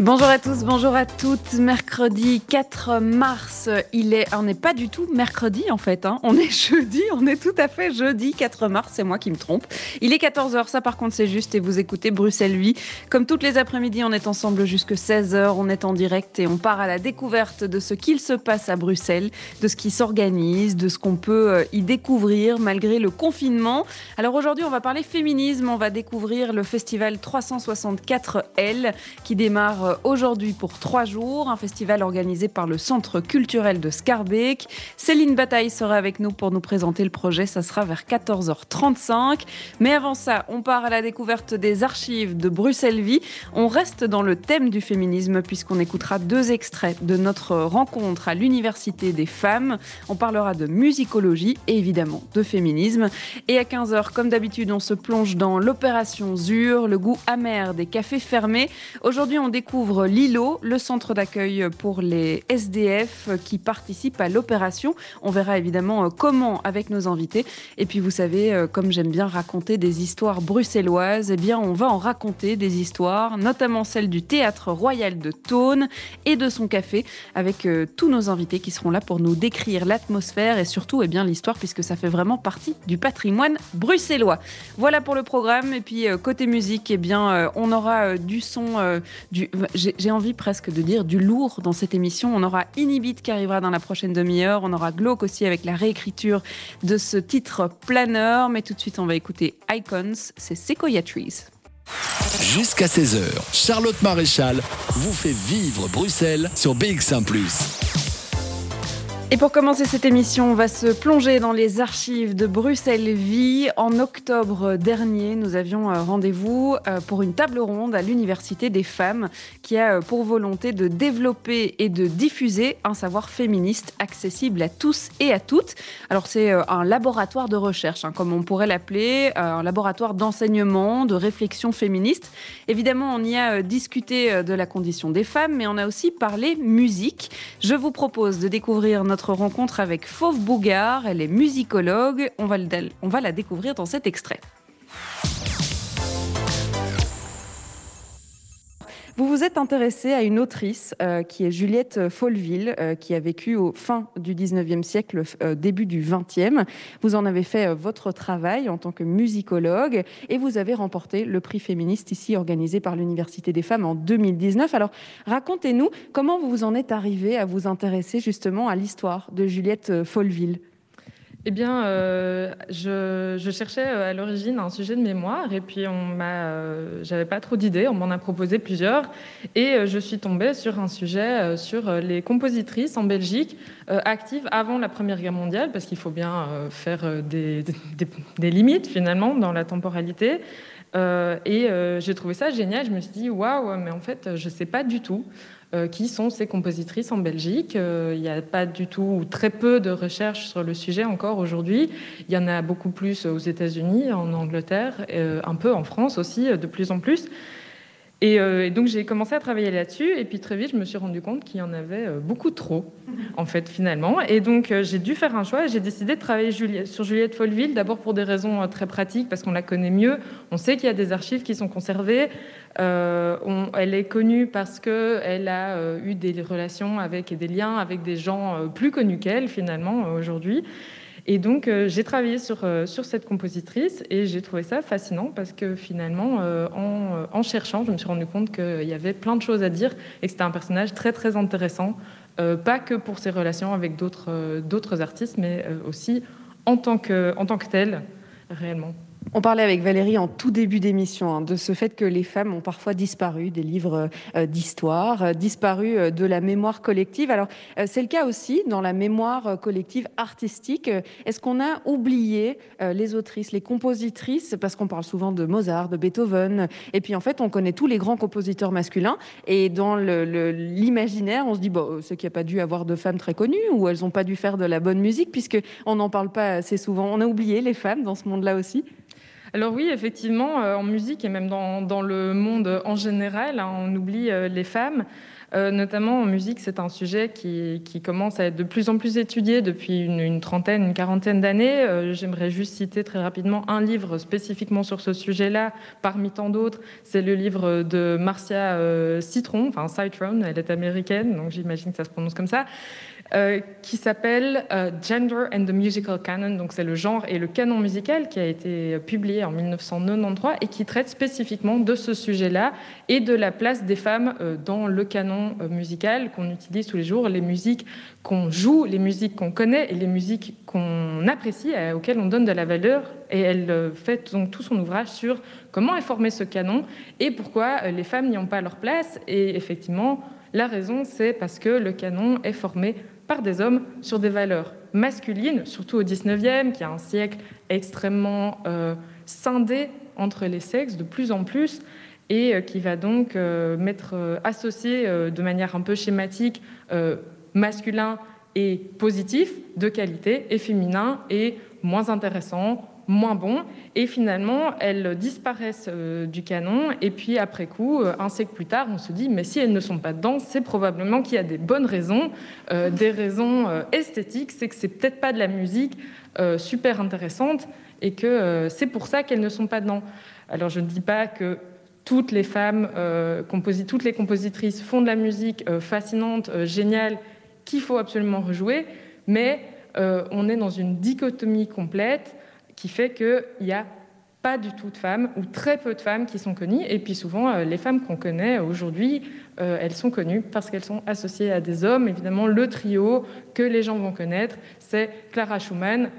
Bonjour à tous, bonjour à toutes. Mercredi 4 mars, il est, on n'est pas du tout mercredi en fait, hein. on est jeudi, on est tout à fait jeudi 4 mars, c'est moi qui me trompe. Il est 14h, ça par contre c'est juste et vous écoutez Bruxelles 8. Comme toutes les après-midi, on est ensemble jusque 16h, on est en direct et on part à la découverte de ce qu'il se passe à Bruxelles, de ce qui s'organise, de ce qu'on peut euh, y découvrir malgré le confinement. Alors aujourd'hui, on va parler féminisme, on va découvrir le festival 364L qui démarre euh, aujourd'hui pour trois jours, un festival organisé par le Centre culturel de Scarbeck. Céline Bataille sera avec nous pour nous présenter le projet, ça sera vers 14h35. Mais avant ça, on part à la découverte des archives de Bruxelles Vie. On reste dans le thème du féminisme puisqu'on écoutera deux extraits de notre rencontre à l'Université des femmes. On parlera de musicologie et évidemment de féminisme. Et à 15h, comme d'habitude, on se plonge dans l'opération ZUR, le goût amer des cafés fermés. Aujourd'hui, on découvre Lilo, le centre d'accueil pour les SDF qui participent à l'opération. On verra évidemment euh, comment avec nos invités. Et puis vous savez, euh, comme j'aime bien raconter des histoires bruxelloises, eh bien on va en raconter des histoires, notamment celle du théâtre royal de Thône et de son café, avec euh, tous nos invités qui seront là pour nous décrire l'atmosphère et surtout eh bien l'histoire, puisque ça fait vraiment partie du patrimoine bruxellois. Voilà pour le programme. Et puis côté musique, eh bien on aura du son, du j'ai envie presque de dire du lourd dans cette émission. On aura Inhibit qui arrivera dans la prochaine demi-heure. On aura Glauque aussi avec la réécriture de ce titre planeur. Mais tout de suite, on va écouter Icons. C'est Sequoia Trees. Jusqu'à 16h, Charlotte Maréchal vous fait vivre Bruxelles sur BX1 ⁇ et pour commencer cette émission, on va se plonger dans les archives de Bruxelles Vie. En octobre dernier, nous avions euh, rendez-vous euh, pour une table ronde à l'Université des femmes qui a euh, pour volonté de développer et de diffuser un savoir féministe accessible à tous et à toutes. Alors c'est un laboratoire de recherche, hein, comme on pourrait l'appeler, un laboratoire d'enseignement, de réflexion féministe. Évidemment, on y a discuté de la condition des femmes, mais on a aussi parlé musique. Je vous propose de découvrir notre rencontre avec Fauve Bougard. Elle est musicologue. On va, on va la découvrir dans cet extrait. Vous vous êtes intéressé à une autrice euh, qui est Juliette Folleville, euh, qui a vécu au fin du 19e siècle, euh, début du 20e. Vous en avez fait votre travail en tant que musicologue et vous avez remporté le prix féministe ici organisé par l'Université des femmes en 2019. Alors racontez-nous comment vous en êtes arrivé à vous intéresser justement à l'histoire de Juliette Folleville. Eh bien, euh, je, cherchais euh, à l'origine un sujet de mémoire et puis on m'a, euh, j'avais pas trop d'idées, on m'en a proposé plusieurs et je suis tombée sur un sujet sur les compositrices en Belgique actives avant la Première Guerre mondiale parce qu'il faut bien faire des, des, limites finalement dans la temporalité. et j'ai trouvé ça génial. Je me suis dit waouh, mais en fait, je sais pas du tout. Euh, qui sont ces compositrices en Belgique. Euh, il n'y a pas du tout ou très peu de recherches sur le sujet encore aujourd'hui. Il y en a beaucoup plus aux États-Unis, en Angleterre, euh, un peu en France aussi, de plus en plus. Et, donc j'ai commencé à travailler là-dessus, et puis très vite je me suis rendu compte qu'il y en avait beaucoup trop, en fait, finalement. Et donc j'ai dû faire un choix, et j'ai décidé de travailler sur Juliette Folleville, d'abord pour des raisons très pratiques, parce qu'on la connaît mieux, on sait qu'il y a des archives qui sont conservées, euh, elle est connue parce qu'elle a euh, eu des relations avec et des liens avec des gens euh, plus connus qu'elle finalement aujourd'hui. Et donc j'ai travaillé sur, sur cette compositrice et j'ai trouvé ça fascinant parce que finalement en, en, cherchant, je me suis rendu compte qu'il y avait plein de choses à dire et que c'était un personnage très très intéressant, pas que pour ses relations avec d'autres d'autres artistes, mais aussi en tant que, en tant que tel, réellement. On parlait avec Valérie en tout début d'émission hein, de ce fait que les femmes ont parfois disparu des livres euh, d'histoire, euh, disparu euh, de la mémoire collective. Alors, c'est le cas aussi dans la mémoire collective artistique. Est-ce qu'on a oublié les autrices, les compositrices? Parce qu'on parle souvent de Mozart, de Beethoven. Et puis, en fait, on connaît tous les grands compositeurs masculins. Et dans l'imaginaire, on se dit, bon, c'est qu'il n'y a pas dû avoir de femmes très connues ou elles n'ont pas dû faire de la bonne musique, puisqu'on n'en parle pas assez souvent. On a oublié les femmes dans ce monde-là aussi? Alors oui, effectivement, en musique et même dans, le monde en général, hein, on oublie les femmes. Euh, notamment en musique, c'est un sujet qui, commence à être de plus en plus étudié depuis une, trentaine, une quarantaine d'années. Euh, j'aimerais juste citer très rapidement un livre spécifiquement sur ce sujet-là, parmi tant d'autres. C'est le livre de Marcia euh, Citron, enfin Citron, elle est américaine, donc j'imagine que ça se prononce comme ça. Euh, qui s'appelle euh, Gender and the Musical Canon, donc c'est le genre et le canon musical qui a été publié en 1993 et qui traite spécifiquement de ce sujet-là et de la place des femmes euh, dans le canon musical qu'on utilise tous les jours, les musiques qu'on joue, les musiques qu'on connaît et les musiques qu'on apprécie, auxquelles on donne de la valeur. Et elle fait donc tout son ouvrage sur comment est formé ce canon et pourquoi les femmes n'y ont pas leur place. Et effectivement, la raison, c'est parce que le canon est formé par des hommes sur des valeurs masculines, surtout au 19e, qui a un siècle extrêmement euh, scindé entre les sexes de plus en plus, et euh, qui va donc euh, mettre associé de manière un peu schématique masculin et positif de qualité, et féminin et moins intéressant, moins bon, et finalement elles disparaissent euh, du canon, et puis après coup, euh, un siècle plus tard, on se dit, mais si elles ne sont pas dedans, c'est probablement qu'il y a des bonnes raisons, euh, des raisons esthétiques, c'est que c'est peut-être pas de la musique super intéressante, et que c'est pour ça qu'elles ne sont pas dedans. Alors je ne dis pas que toutes les femmes, toutes les compositrices font de la musique fascinante, géniale, qu'il faut absolument rejouer, mais on est dans une dichotomie complète qui fait qu'il n'y a pas du tout de femmes ou très peu de femmes qui sont connues. Et puis souvent, euh, les femmes qu'on connaît aujourd'hui, euh, elles sont connues parce qu'elles sont associées à des hommes. Évidemment, le trio que les gens vont connaître, c'est Clara Schumann,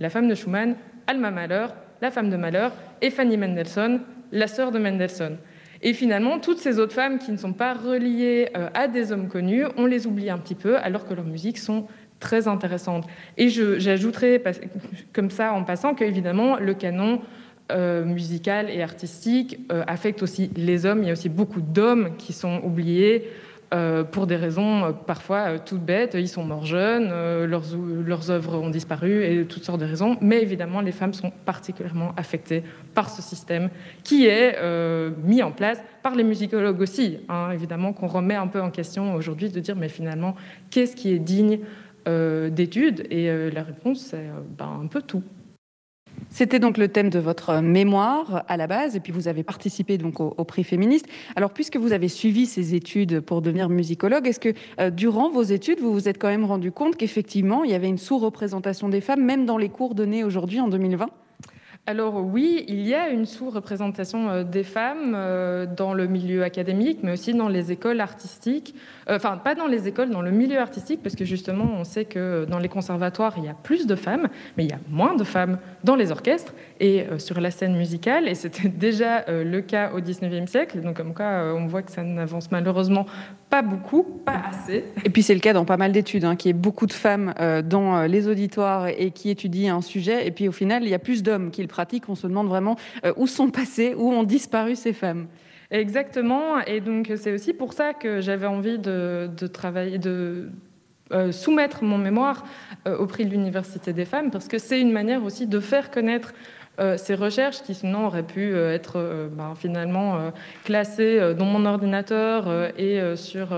la femme de Schumann, Alma Mahler, la femme de Mahler, et Fanny Mendelssohn, la sœur de Mendelssohn. Et finalement, toutes ces autres femmes qui ne sont pas reliées euh, à des hommes connus, on les oublie un petit peu, alors que leurs musiques sont très intéressante. Et j'ajouterai comme ça en passant qu'évidemment, le canon euh, musical et artistique euh, affecte aussi les hommes. Il y a aussi beaucoup d'hommes qui sont oubliés euh, pour des raisons parfois toutes bêtes. Ils sont morts jeunes, leurs, leurs œuvres ont disparu et toutes sortes de raisons. Mais évidemment, les femmes sont particulièrement affectées par ce système qui est mis en place par les musicologues aussi. Hein, évidemment, qu'on remet un peu en question aujourd'hui de dire mais finalement, qu'est-ce qui est digne d'études Et euh, la réponse, c'est euh, ben, un peu tout. C'était donc le thème de votre mémoire à la base, et puis vous avez participé donc au, prix féministe. Alors, puisque vous avez suivi ces études pour devenir musicologue, est-ce que durant vos études, vous vous êtes quand même rendu compte qu'effectivement, il y avait une sous-représentation des femmes, même dans les cours donnés aujourd'hui en 2020 alors oui, il y a une sous-représentation euh, des femmes euh, dans le milieu académique, mais aussi dans les écoles artistiques. Euh, enfin, pas dans les écoles, dans le milieu artistique, parce que justement, on sait que dans les conservatoires, il y a plus de femmes, mais il y a moins de femmes dans les orchestres et sur la scène musicale. Et c'était déjà le cas au 19e siècle. Donc, comme quoi, on voit que ça n'avance malheureusement pas beaucoup, pas assez. Et puis c'est le cas dans pas mal d'études, hein, qu'il y ait beaucoup de femmes dans les auditoires et qui étudient un sujet, et puis au final, il y a plus d'hommes qui le on se demande vraiment euh, où sont passées, où ont disparu ces femmes. Exactement, et donc c'est aussi pour ça que j'avais envie de, travailler, de euh, soumettre mon mémoire euh, au prix de l'Université des femmes, parce que c'est une manière aussi de faire connaître ces recherches qui sinon auraient pu être ben, finalement classées dans mon ordinateur et sur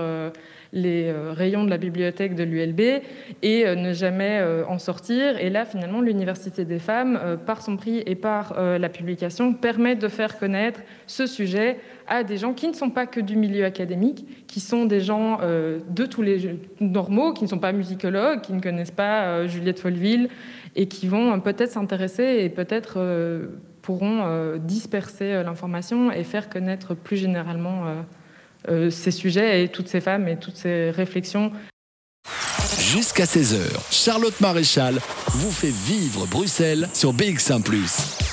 les euh, rayons de la bibliothèque de l'ULB et euh, ne jamais euh, en sortir. Et là, finalement, l'Université des femmes, par son prix et par la publication, permet de faire connaître ce sujet à des gens qui ne sont pas que du milieu académique, qui sont des gens de tous les normaux, qui ne sont pas musicologues, qui ne connaissent pas Juliette Folleville et qui vont peut-être s'intéresser et peut-être pourront disperser l'information et faire connaître plus généralement ces sujets et toutes ces femmes et toutes ces réflexions. Jusqu'à 16h, Charlotte Maréchal vous fait vivre Bruxelles sur BX1 ⁇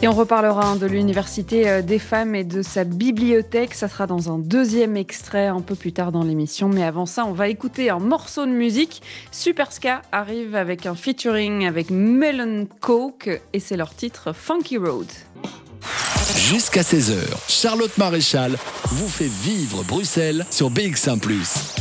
et on reparlera de l'Université euh, des femmes et de sa bibliothèque. Ça sera dans un deuxième extrait un peu plus tard dans l'émission. Mais avant ça, on va écouter un morceau de musique. Super Ska arrive avec un featuring avec Melon Coke et c'est leur titre Funky Road. Jusqu'à 16h, Charlotte Maréchal vous fait vivre Bruxelles sur BX1 ⁇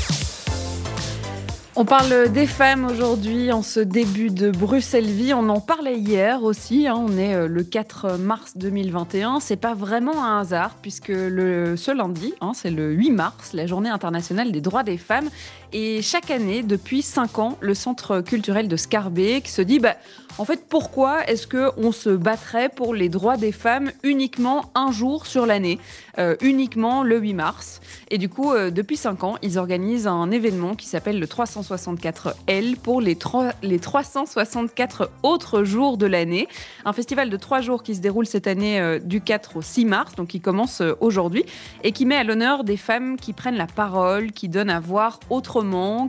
On parle des femmes aujourd'hui en ce début de Bruxelles Vie. On en parlait hier aussi. Hein. on est euh, le 4 mars 2021. C'est pas vraiment un hasard puisque ce lundi, hein, c'est le 8 mars, la journée internationale des droits des femmes. Et chaque année, depuis 5 ans, le centre culturel de Scarbeck se dit bah, en fait, pourquoi est-ce qu'on se battrait pour les droits des femmes uniquement un jour sur l'année, euh, uniquement le 8 mars? Et du coup, euh, depuis 5 ans, ils organisent un événement qui s'appelle le 364L pour les, les 364 autres jours de l'année. Un festival de 3 jours qui se déroule cette année euh, du 4 au 6 mars, donc qui commence aujourd'hui, et qui met à l'honneur des femmes qui prennent la parole, qui donnent à voir autrement,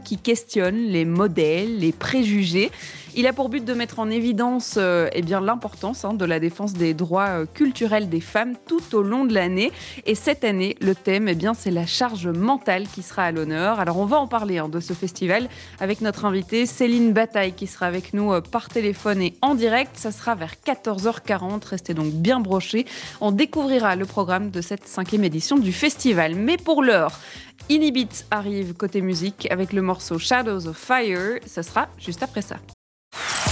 qui questionnent les modèles, les préjugés. Il a pour but de mettre en évidence euh, eh l'importance hein, de la défense des droits euh, culturels des femmes tout au long de l'année. Et cette année, le thème, eh bien, c'est la charge mentale qui sera à l'honneur. Alors on va en parler hein, de ce festival avec notre invitée Céline Bataille qui sera avec nous euh, par téléphone et en direct. Ça sera vers 14h40. Restez donc bien brochés. On découvrira le programme de cette cinquième édition du festival. Mais pour l'heure, Inhibit arrive côté musique avec le morceau Shadows of Fire. Ce sera juste après ça.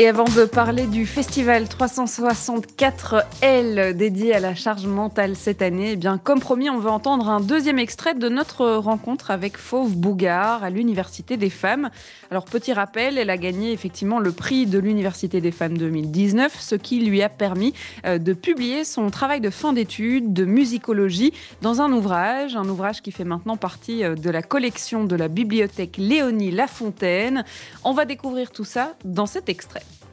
et avant de parler du festival 364L dédié à la charge mentale cette année, eh bien, comme promis, on va entendre un deuxième extrait de notre rencontre avec Fauve Bougard à l'Université des femmes. Alors, petit rappel, elle a gagné effectivement le prix de l'Université des femmes 2019, ce qui lui a permis euh, de publier son travail de fin d'études de musicologie dans un ouvrage, un ouvrage qui fait maintenant partie euh, de la collection de la bibliothèque Léonie Lafontaine. On va découvrir tout ça dans cet extrait.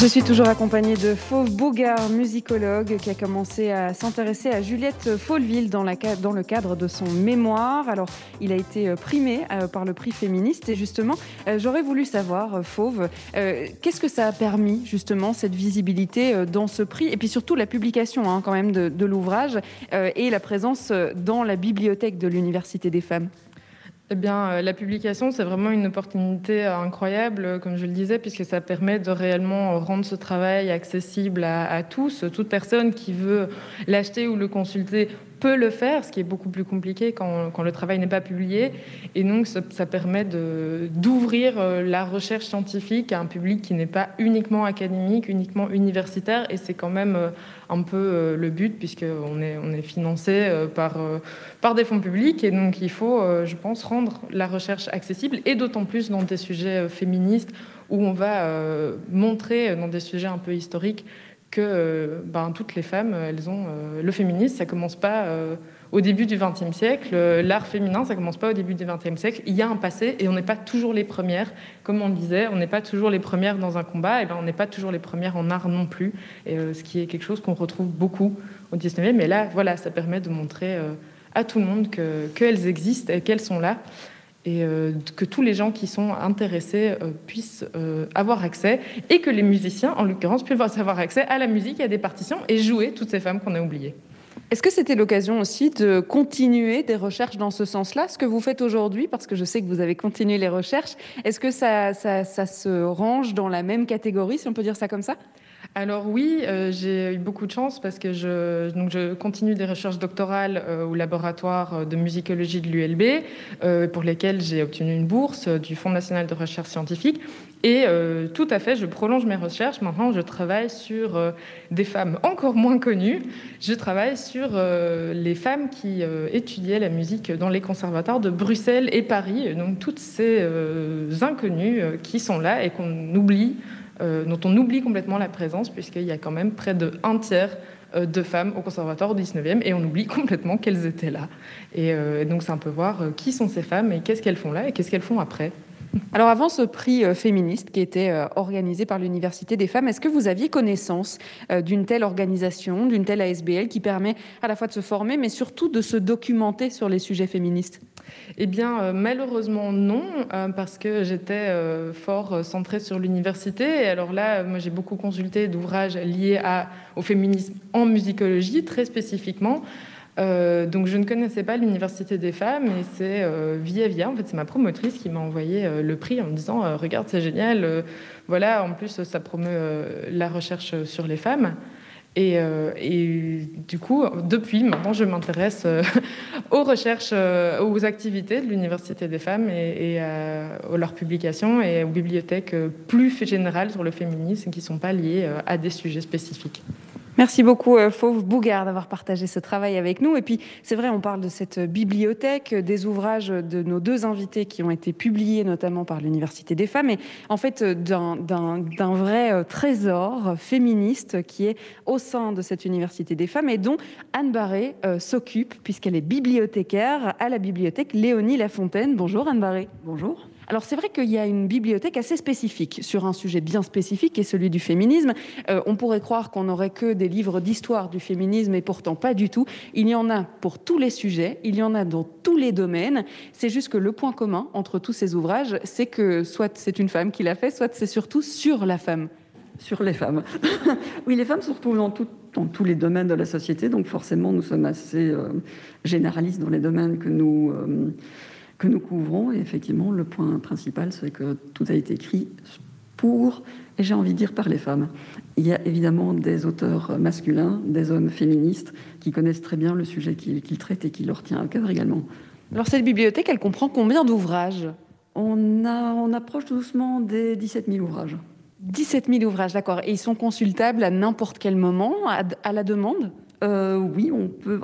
je suis toujours accompagnée de Fauve Bougard, musicologue, qui a commencé à s'intéresser à Juliette Faulville dans, le cadre de son mémoire. Alors, il a été euh, primé euh, par le prix féministe. Et justement, euh, j'aurais voulu savoir, Fauve, qu'est-ce que ça a permis, justement, cette visibilité dans ce prix? Et puis surtout, la publication, hein, quand même, de l'ouvrage et la présence dans la bibliothèque de l'Université des femmes eh bien, euh, la publication, c'est vraiment une opportunité euh, incroyable, euh, comme je le disais, puisque ça permet de réellement rendre ce travail accessible à, tous. Toute personne qui veut l'acheter ou le consulter peut le faire, ce qui est beaucoup plus compliqué quand, le travail n'est pas publié. Et donc, ça, permet d'ouvrir la recherche scientifique à un public qui n'est pas uniquement académique, uniquement universitaire. Et c'est quand même un peu le but, puisqu'on est, on est financé par, par des fonds publics. Et donc, il faut, je pense, rendre la recherche accessible, et d'autant plus dans des sujets féministes, où on va montrer, dans des sujets un peu historiques, que euh, ben, toutes les femmes, elles ont euh, le féminisme, ça commence pas euh, au début du XXe siècle, l'art féminin, ça commence pas au début du XXe siècle. Il y a un passé et on n'est pas toujours les premières, comme on le disait, on n'est pas toujours les premières dans un combat, et ben on n'est pas toujours les premières en art non plus, et ce qui est quelque chose qu'on retrouve beaucoup au XIXe. Mais là, voilà, ça permet de montrer à tout le monde qu'elles existent et qu'elles sont là et euh, que tous les gens qui sont intéressés euh, puissent euh, avoir accès et que les musiciens, en l'occurrence, puissent avoir accès à la musique, à des partitions et jouer toutes ces femmes qu'on a oubliées. Est-ce que c'était l'occasion aussi de continuer des recherches dans ce sens-là, ce que vous faites aujourd'hui, parce que je sais que vous avez continué les recherches, est-ce que ça, ça, ça se range dans la même catégorie, si on peut dire ça comme ça? Alors oui, euh, j'ai eu beaucoup de chance parce que je, continue des recherches doctorales euh, au laboratoire de musicologie de l'ULB, euh, pour lesquelles j'ai obtenu une bourse du Fonds national de recherche scientifique. Et tout à fait, je prolonge mes recherches. Maintenant, je travaille sur des femmes encore moins connues. Je travaille sur les femmes qui étudiaient la musique dans les conservatoires de Bruxelles et Paris. Donc toutes ces inconnues qui sont là et qu'on oublie euh, dont on oublie complètement la présence, puisqu'il y a quand même près de un tiers euh, de femmes au conservatoire au 19e, et on oublie complètement qu'elles étaient là. Et euh, donc c'est un peu voir qui sont ces femmes et qu'est-ce qu'elles font là et qu'est-ce qu'elles font après. Alors avant ce prix féministe qui était organisé par l'Université des femmes, est-ce que vous aviez connaissance d'une telle organisation, d'une telle ASBL qui permet à la fois de se former, mais surtout de se documenter sur les sujets féministes? Eh bien, euh, malheureusement, non, euh, parce que j'étais euh, fort centrée sur l'université. Alors là, j'ai beaucoup consulté d'ouvrages liés au féminisme en musicologie, très spécifiquement. donc je ne connaissais pas l'université des femmes et c'est via via en fait c'est ma promotrice qui m'a envoyé le prix en me disant regarde c'est génial voilà en plus ça promeut la recherche sur les femmes euh, et, du coup, depuis maintenant, je m'intéresse euh, aux recherches, euh, aux activités de l'Université des femmes et, à leurs publications et aux bibliothèques plus générales sur le féminisme qui ne sont pas liées à des sujets spécifiques. Merci beaucoup, euh, Fauve Bougard, d'avoir partagé ce travail avec nous. Et puis, c'est vrai, on parle de cette bibliothèque, des ouvrages de nos deux invités qui ont été publiés notamment par l'Université des femmes, et en fait d'un vrai euh, trésor féministe qui est au sein de cette Université des femmes et dont Anne Barré euh, s'occupe, puisqu'elle est bibliothécaire à la bibliothèque Léonie Lafontaine. Bonjour, Anne Barré. Bonjour. Alors c'est vrai qu'il y a une bibliothèque assez spécifique sur un sujet bien spécifique qui est celui du féminisme. Euh, on pourrait croire qu'on n'aurait que des livres d'histoire du féminisme et pourtant pas du tout. Il y en a pour tous les sujets, il y en a dans tous les domaines. C'est juste que le point commun entre tous ces ouvrages, c'est que soit c'est une femme qui l'a fait, soit c'est surtout sur la femme. Sur les femmes. oui, les femmes se retrouvent dans, tous les domaines de la société, donc forcément nous sommes assez euh, généralistes dans les domaines que nous... Euh, que nous couvrons. Et effectivement, le point principal, c'est que tout a été écrit pour, et j'ai envie de dire par les femmes. Il y a évidemment des auteurs masculins, des hommes féministes qui connaissent très bien le sujet qu'ils traitent et qui leur tient à cœur également. Alors cette bibliothèque, elle comprend combien d'ouvrages? On, a, on approche doucement des 17 000 ouvrages. 17 000 ouvrages, d'accord. Et ils sont consultables à n'importe quel moment, à, la demande? Euh, Oui, on peut.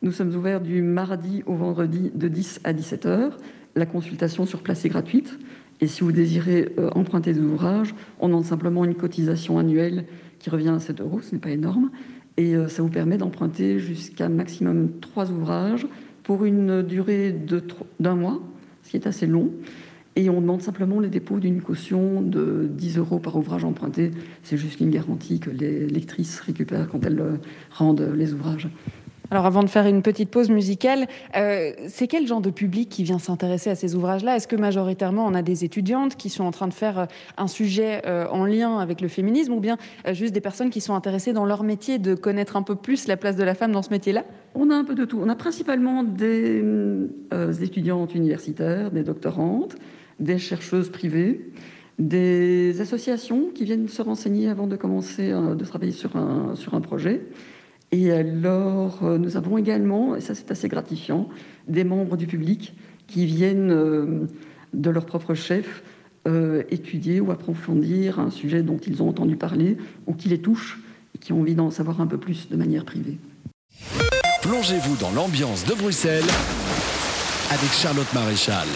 Nous sommes ouverts du mardi au vendredi de 10 à 17 heures. La consultation sur place est gratuite. Et si vous désirez euh, emprunter des ouvrages, on demande simplement une cotisation annuelle qui revient à 7 euros, ce n'est pas énorme. Et euh, ça vous permet d'emprunter jusqu'à maximum 3 ouvrages pour une durée d'un mois, ce qui est assez long. Et on demande simplement le dépôt d'une caution de 10 euros par ouvrage emprunté. C'est juste une garantie que les lectrices récupèrent quand elles euh, rendent les ouvrages. Alors avant de faire une petite pause musicale, euh, c'est quel genre de public qui vient s'intéresser à ces ouvrages-là? Est-ce que majoritairement on a des étudiantes qui sont en train de faire euh, un sujet euh, en lien avec le féminisme ou bien juste des personnes qui sont intéressées dans leur métier de connaître un peu plus la place de la femme dans ce métier-là? On a un peu de tout. On a principalement des étudiantes universitaires, des doctorantes, des chercheuses privées, des associations qui viennent se renseigner avant de commencer de travailler sur un, sur un projet. Et alors, euh, nous avons également, et ça c'est assez gratifiant, des membres du public qui viennent euh, de leur propre chef euh, étudier ou approfondir un sujet dont ils ont entendu parler ou qui les touche et qui ont envie d'en savoir un peu plus de manière privée. Plongez-vous dans l'ambiance de Bruxelles avec Charlotte Maréchal.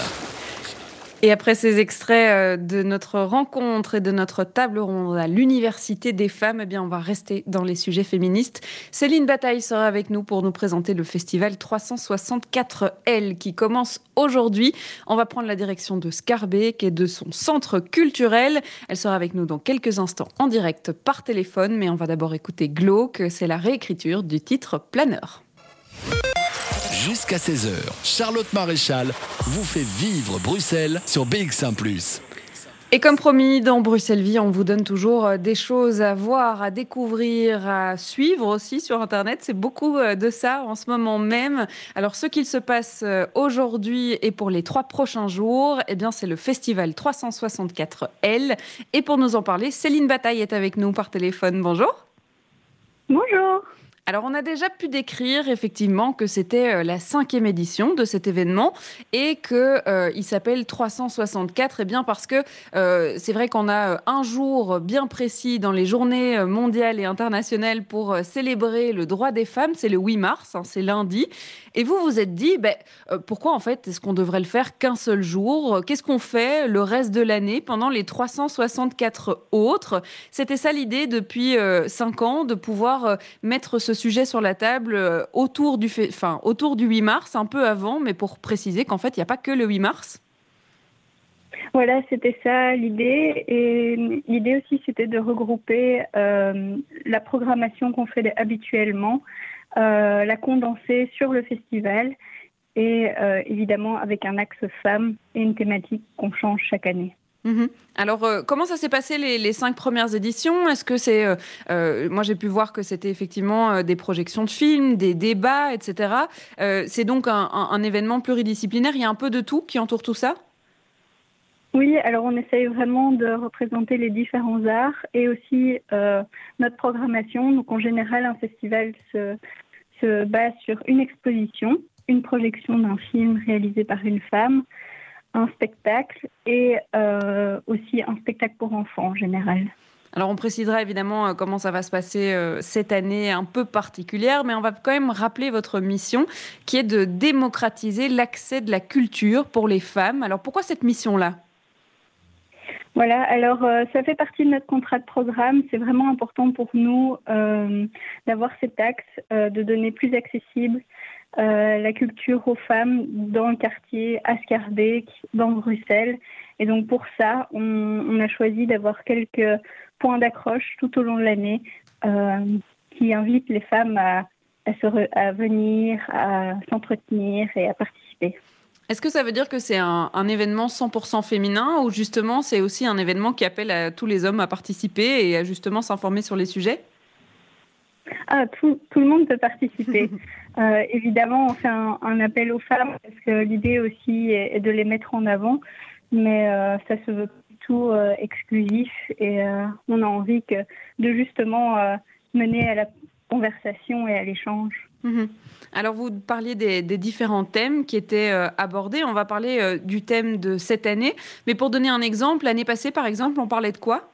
Et après ces extraits euh, de notre rencontre et de notre table ronde à l'Université des femmes, eh bien, on va rester dans les sujets féministes. Céline Bataille sera avec nous pour nous présenter le festival 364L qui commence aujourd'hui. On va prendre la direction de Scarbeck et de son centre culturel. Elle sera avec nous dans quelques instants en direct par téléphone, mais on va d'abord écouter Glauque. C'est la réécriture du titre Planeur jusqu'à 16h. Charlotte Maréchal vous fait vivre Bruxelles sur BX1 ⁇ et comme promis, dans Bruxelles Vie, on vous donne toujours euh, des choses à voir, à découvrir, à suivre aussi sur Internet. C'est beaucoup euh, de ça en ce moment même. Alors, ce qu'il se passe euh, aujourd'hui et pour les trois prochains jours, eh bien, c'est le festival 364L. Et pour nous en parler, Céline Bataille est avec nous par téléphone. Bonjour. Bonjour. Alors, on a déjà pu décrire effectivement que c'était euh, la cinquième édition de cet événement et que euh, il s'appelle 364. Et eh bien parce que euh, c'est vrai qu'on a un jour bien précis dans les journées mondiales et internationales pour célébrer le droit des femmes. C'est le 8 mars, hein, c'est lundi. Et vous vous êtes dit, ben, pourquoi en fait est-ce qu'on devrait le faire qu'un seul jour? Qu'est-ce qu'on fait le reste de l'année pendant les 364 autres? C'était ça l'idée depuis cinq ans de pouvoir mettre ce sujet sur la table euh, autour du, autour du 8 mars, un peu avant, mais pour préciser qu'en fait, il n'y a pas que le 8 mars. Voilà, c'était ça l'idée. Et l'idée aussi, c'était de regrouper euh, la programmation qu'on fait habituellement, euh, la condenser sur le festival et évidemment avec un axe femme et une thématique qu'on change chaque année. Mhm. Alors, euh, comment ça s'est passé les, cinq premières éditions? Est-ce que c'est. Euh, euh, moi, j'ai pu voir que c'était effectivement des projections de films, des débats, etc. c'est donc un, événement pluridisciplinaire. Il y a un peu de tout qui entoure tout ça? Oui, alors on essaye vraiment de représenter les différents arts et aussi notre programmation. Donc, en général, un festival se, se base sur une exposition, une projection d'un film réalisé par une femme un spectacle et euh, aussi un spectacle pour enfants en général. Alors on précisera évidemment euh, comment ça va se passer euh, cette année un peu particulière, mais on va quand même rappeler votre mission qui est de démocratiser l'accès de la culture pour les femmes. Alors pourquoi cette mission-là? Voilà, alors ça fait partie de notre contrat de programme. C'est vraiment important pour nous d'avoir cet axe, de donner plus accessible euh, la culture aux femmes dans le quartier Ascarbeek, dans Bruxelles. Et donc pour ça, on, a choisi d'avoir quelques points d'accroche tout au long de l'année euh, qui invitent les femmes à, à, venir, à s'entretenir et à participer. Est-ce que ça veut dire que c'est un, un, événement 100% féminin ou justement c'est aussi un événement qui appelle à tous les hommes à participer et à justement s'informer sur les sujets? Ah, tout, tout, le monde peut participer. Euh, évidemment, on fait un, appel aux femmes parce que l'idée aussi est, de les mettre en avant, mais euh, ça se veut tout euh, exclusif et on a envie que, de justement mener à la conversation et à l'échange. Mhm. Alors, vous parliez des, des, différents thèmes qui étaient abordés. On va parler du thème de cette année. Mais pour donner un exemple, l'année passée, par exemple, on parlait de quoi?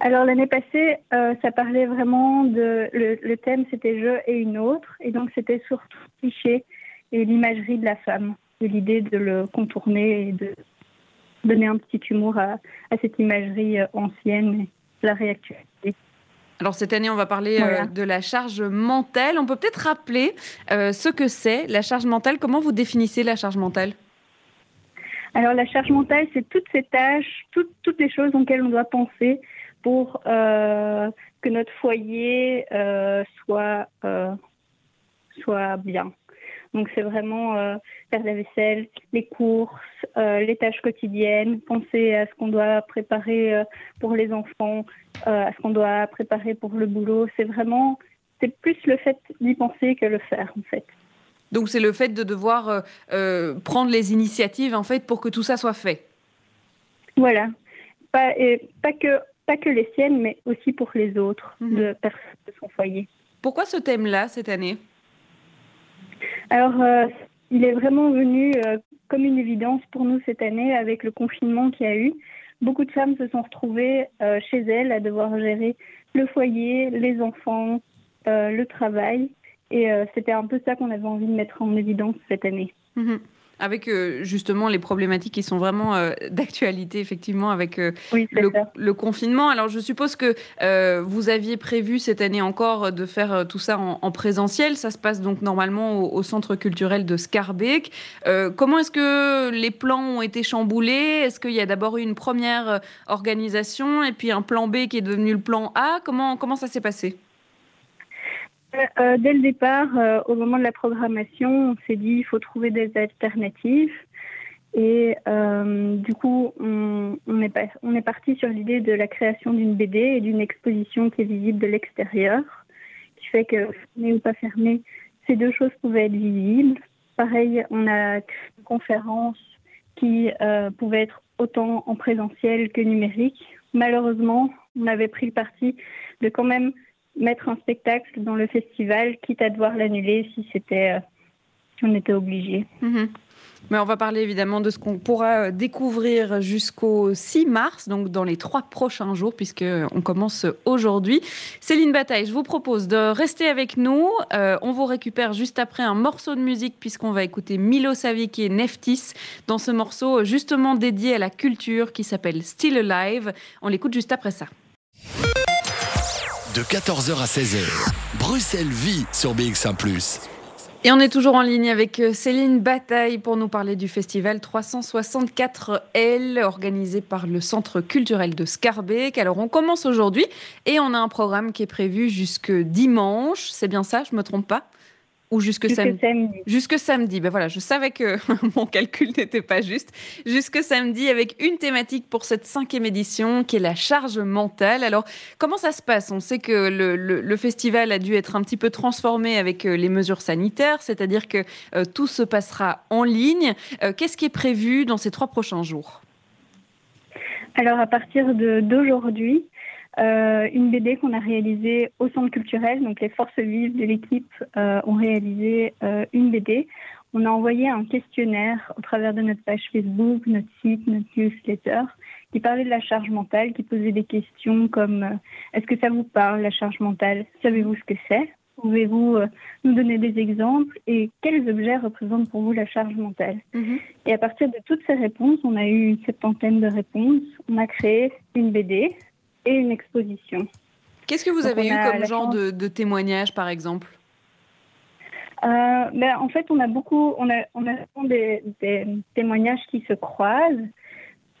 Alors l'année passée, euh, ça parlait vraiment de le, thème c'était je et une autre, et donc c'était surtout cliché et l'imagerie de la femme, et l'idée de le contourner et de donner un petit humour à, cette imagerie euh, ancienne, et la réactualité. Alors cette année, on va parler euh, de la charge mentale. On peut peut-être rappeler ce que c'est la charge mentale. Comment vous définissez la charge mentale? Alors la charge mentale, c'est toutes ces tâches, toutes, toutes les choses auxquelles on doit penser pour euh, que notre foyer euh, soit, euh, soit bien. Donc c'est vraiment faire la vaisselle, les courses, les tâches quotidiennes, penser à ce qu'on doit préparer pour les enfants, à ce qu'on doit préparer pour le boulot. C'est vraiment, c'est plus le fait d'y penser que le faire en fait. Donc c'est le fait de devoir prendre les initiatives en fait pour que tout ça soit fait. Voilà, pas, et pas que pas que les siennes, mais aussi pour les autres mhm. de personnes de son foyer. Pourquoi ce thème-là cette année? Alors, euh, il est vraiment venu euh, comme une évidence pour nous cette année avec le confinement qu'il y a eu. Beaucoup de femmes se sont retrouvées euh, chez elles à devoir gérer le foyer, les enfants, le travail. Et c'était un peu ça qu'on avait envie de mettre en évidence cette année. Mhm avec euh, justement les problématiques qui sont vraiment euh, d'actualité, effectivement, avec euh, le, confinement. Alors, je suppose que vous aviez prévu cette année encore de faire tout ça en, présentiel. Ça se passe donc normalement au, Centre culturel de Scarbeck. comment est-ce que les plans ont été chamboulés? Est-ce qu'il y a d'abord eu une première organisation et puis un plan B qui est devenu le plan A? Comment, comment ça s'est passé? Euh, dès le départ, euh, au moment de la programmation, on s'est dit il faut trouver des alternatives. Et euh, du coup, on, est, parti sur l'idée de la création d'une BD et d'une exposition qui est visible de l'extérieur, qui fait que, fermé ou pas fermé, ces deux choses pouvaient être visibles. Pareil, on a une conférence qui pouvait être autant en présentiel que numérique. Malheureusement, on avait pris le parti de quand même mettre un spectacle dans le festival, quitte à devoir l'annuler si c'était, euh, on était obligé. Mhm. Mais on va parler évidemment de ce qu'on pourra euh, découvrir jusqu'au 6 mars, donc dans les trois prochains jours, puisque on commence aujourd'hui. Céline Bataille, je vous propose de rester avec nous. Euh, on vous récupère juste après un morceau de musique, puisqu'on va écouter Milo Savic et Neftis dans ce morceau justement dédié à la culture qui s'appelle Still Alive. On l'écoute juste après ça de 14h à 16h. Bruxelles vit sur BX1 ⁇ et on est toujours en ligne avec euh, Céline Bataille pour nous parler du festival 364L organisé par le Centre culturel de Scarbeck. Alors on commence aujourd'hui et on a un programme qui est prévu jusque dimanche. C'est bien ça, je ne me trompe pas? Ou jusque, samedi. Jusque samedi. Ben voilà, je savais que mon calcul n'était pas juste. Jusque samedi avec une thématique pour cette cinquième édition qui est la charge mentale. Alors, comment ça se passe? On sait que le, festival a dû être un petit peu transformé avec euh, les mesures sanitaires, c'est-à-dire que euh, tout se passera en ligne. Euh, qu'est-ce qui est prévu dans ces trois prochains jours? Alors, à partir d'aujourd'hui, euh, une BD qu'on a réalisée au centre culturel. Donc les forces vives de l'équipe euh, ont réalisé euh, une BD. On a envoyé un questionnaire au travers de notre page Facebook, notre site, notre newsletter, qui parlait de la charge mentale, qui posait des questions comme est-ce que ça vous parle la charge mentale? Savez-vous ce que c'est? Pouvez-vous nous donner des exemples? Et quels objets représentent pour vous la charge mentale? Mhm. Et à partir de toutes ces réponses, on a eu une septantaine de réponses. On a créé une BD et une exposition. Qu'est-ce que vous avez eu comme genre de, de témoignages, par exemple? Euh, ben, En fait, on a beaucoup, on a, on a des, des témoignages qui se croisent,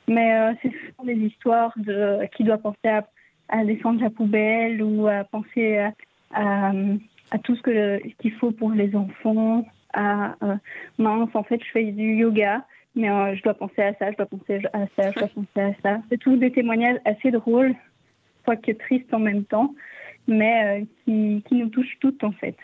mais euh, c'est souvent des histoires de qui doit penser à, à, descendre la poubelle ou à penser à, à, tout ce que qu'il faut pour les enfants. À, euh, mince, en fait, je fais du yoga, mais je dois penser à ça, je dois penser à ça, je dois penser à ça. C'est tous des témoignages assez drôles que triste en même temps, mais euh, qui, qui, nous touche toutes en fait.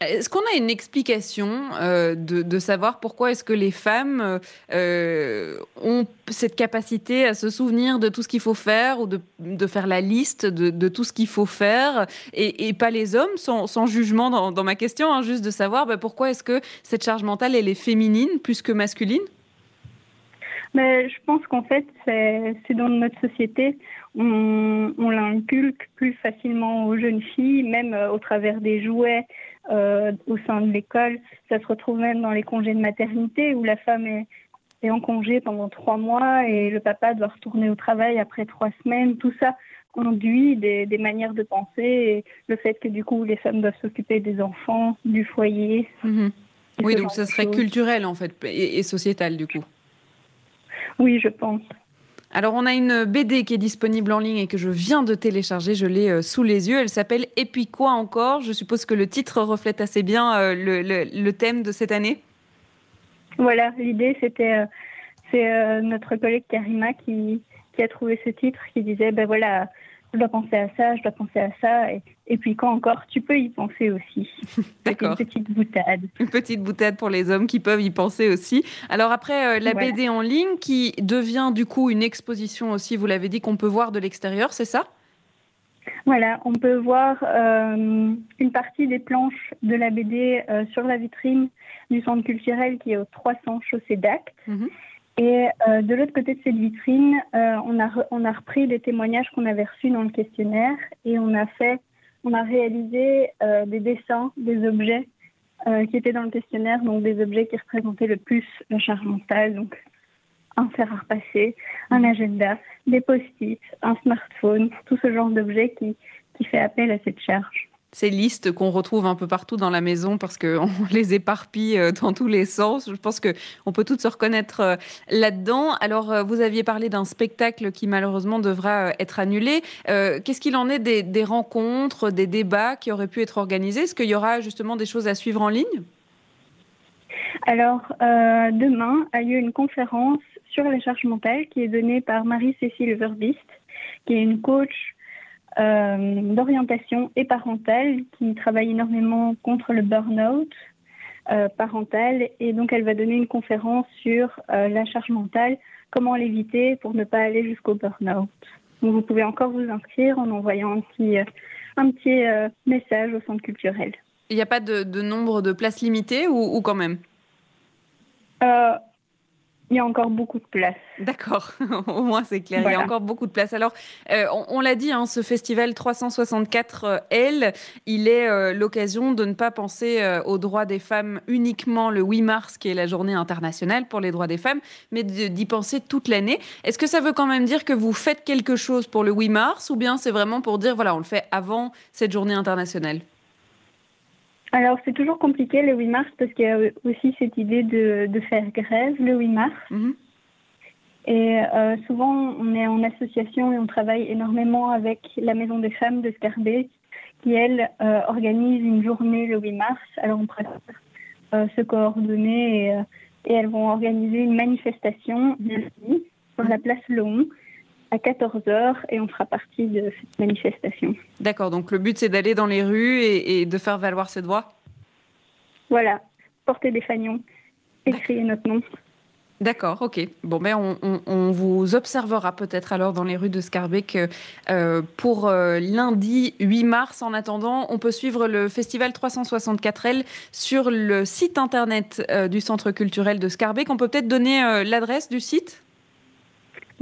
Est-ce qu'on a une explication euh, de, de, savoir pourquoi est-ce que les femmes euh, ont cette capacité à se souvenir de tout ce qu'il faut faire ou de, de faire la liste de, de tout ce qu'il faut faire et, et, pas les hommes, sans, sans jugement dans, dans, ma question, hein, juste de savoir bah, pourquoi est-ce que cette charge mentale, elle est féminine plus que masculine? Mais je pense qu'en fait, c'est dans notre société, on, on l'inculque plus facilement aux jeunes filles, même euh, au travers des jouets euh, au sein de l'école. Ça se retrouve même dans les congés de maternité où la femme est, est en congé pendant trois mois et le papa doit retourner au travail après trois semaines. Tout ça conduit des, des, manières de penser et le fait que du coup les femmes doivent s'occuper des enfants, du foyer. Mhm. Oui, donc ça serait culturel en fait et, et sociétal du coup. Oui, je pense. Alors, on a une BD qui est disponible en ligne et que je viens de télécharger. Je l'ai euh, sous les yeux. Elle s'appelle Et puis quoi encore Je suppose que le titre reflète assez bien euh, le, thème de cette année. Voilà, l'idée, c'était. Euh, c'est notre collègue Karima qui, qui, a trouvé ce titre, qui disait ben voilà, je dois penser à ça, je dois penser à ça. Et, puis quand encore, tu peux y penser aussi. D'accord. Une petite boutade. Une petite boutade pour les hommes qui peuvent y penser aussi. Alors après, euh, la BD en ligne qui devient du coup une exposition aussi, vous l'avez dit, qu'on peut voir de l'extérieur, c'est ça? Voilà, on peut voir euh, une partie des planches de la BD euh, sur la vitrine du centre culturel qui est au 300 chaussée d'Acte. Mhm. Et euh, de l'autre côté de cette vitrine, euh, on, a on a repris les témoignages qu'on avait reçus dans le questionnaire et on a fait, on a réalisé euh, des dessins des objets euh, qui étaient dans le questionnaire, donc des objets qui représentaient le plus la charge mentale, donc un fer à repasser, un agenda, des post-it, un smartphone, tout ce genre d'objets qui, qui fait appel à cette charge ces listes qu'on retrouve un peu partout dans la maison parce qu'on les éparpille euh, dans tous les sens. Je pense qu'on peut toutes se reconnaître euh, là-dedans. Alors, euh, vous aviez parlé d'un spectacle qui malheureusement devra être annulé. Qu'est-ce qu'il en est des, rencontres, des débats qui auraient pu être organisés? Est-ce qu'il y aura justement des choses à suivre en ligne? Alors, demain a lieu une conférence sur les charges mentales qui est donnée par Marie-Cécile Verbist, qui est une coach euh, d'orientation et parentale qui travaille énormément contre le burn-out euh, parental. Et donc, elle va donner une conférence sur euh, la charge mentale, comment l'éviter pour ne pas aller jusqu'au burn-out. Donc, vous pouvez encore vous inscrire en envoyant un petit, un petit message au centre culturel. Il n'y a pas de, de, nombre de places limitées ou, ou quand même? Il y a encore beaucoup de place. D'accord, au moins c'est clair, il y a encore beaucoup de place. Alors, euh, on, l'a dit, hein, ce festival 364L, il est euh, l'occasion de ne pas penser euh, aux droits des femmes uniquement le 8 mars, qui est la journée internationale pour les droits des femmes, mais d'y penser toute l'année. Est-ce que ça veut quand même dire que vous faites quelque chose pour le 8 mars, ou bien c'est vraiment pour dire, voilà, on le fait avant cette journée internationale? Alors, c'est toujours compliqué le 8 mars parce qu'il y a aussi cette idée de, de faire grève le 8 mars. Mhm. Et euh, souvent, on est en association et on travaille énormément avec la Maison des femmes de Scarbeck, qui, elle, organise une journée le 8 mars. Alors, on préfère se coordonner et, et, elles vont organiser une manifestation lundi sur la place Léon à 14h et on fera partie de cette manifestation. D'accord, donc le but c'est d'aller dans les rues et, de faire valoir cette voix Voilà, porter des fanions et crier notre nom. D'accord, ok. Bon, ben on, vous observera peut-être alors dans les rues de Scarbeck euh, pour euh, lundi 8 mars. En attendant, on peut suivre le festival 364L sur le site internet euh, du Centre culturel de Scarbeck. On peut peut-être donner l'adresse du site?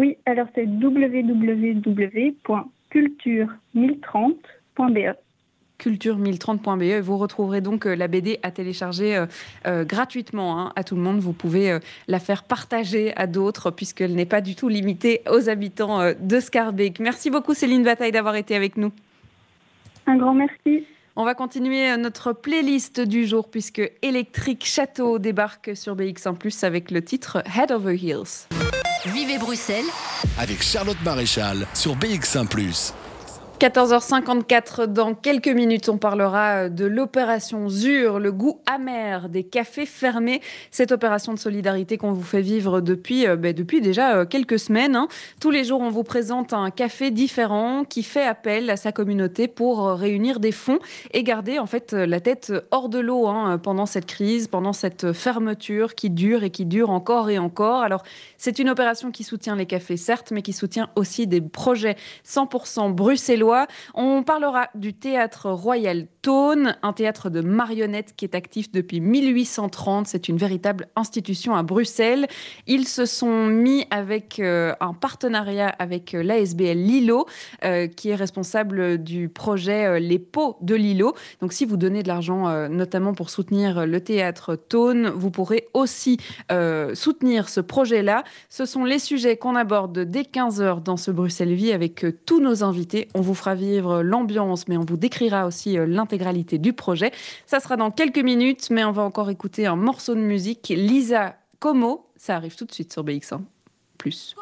Oui, alors c'est www.culture1030.be culture1030.be. Vous retrouverez donc euh, la BD à télécharger euh, euh, gratuitement hein, à tout le monde. Vous pouvez la faire partager à d'autres puisqu'elle n'est pas du tout limitée aux habitants de Scarbeck. Merci beaucoup Céline Bataille d'avoir été avec nous. Un grand merci. On va continuer notre playlist du jour puisque Electric Château débarque sur BX1 ⁇ avec le titre Head Over Heels. Vivez Bruxelles. Avec Charlotte Maréchal sur BX1 ⁇ 14h54, dans quelques minutes, on parlera euh, de l'opération ZUR, le goût amer des cafés fermés. Cette opération de solidarité qu'on vous fait vivre depuis, euh, ben, depuis déjà euh, quelques semaines. Hein. Tous les jours, on vous présente un café différent qui fait appel à sa communauté pour réunir des fonds et garder en fait la tête hors de l'eau hein, pendant cette crise, pendant cette fermeture qui dure et qui dure encore et encore. Alors, c'est une opération qui soutient les cafés, certes, mais qui soutient aussi des projets 100% bruxellois on parlera du théâtre Royal Tone, un théâtre de marionnettes qui est actif depuis 1830. C'est une véritable institution à Bruxelles. Ils se sont mis avec euh, un partenariat avec euh, l'ASBL Lilo, euh, qui est responsable du projet Les Pots de Lilo. Donc si vous donnez de l'argent, notamment pour soutenir le théâtre Tone, vous pourrez aussi soutenir ce projet-là. Ce sont les sujets qu'on aborde dès 15h dans ce Bruxelles Vie avec tous nos invités. On vous fera vivre l'ambiance, mais on vous décrira aussi euh, l'intégralité du projet. Ça sera dans quelques minutes, mais on va encore écouter un morceau de musique. Lisa Como, ça arrive tout de suite sur BX1. Plus.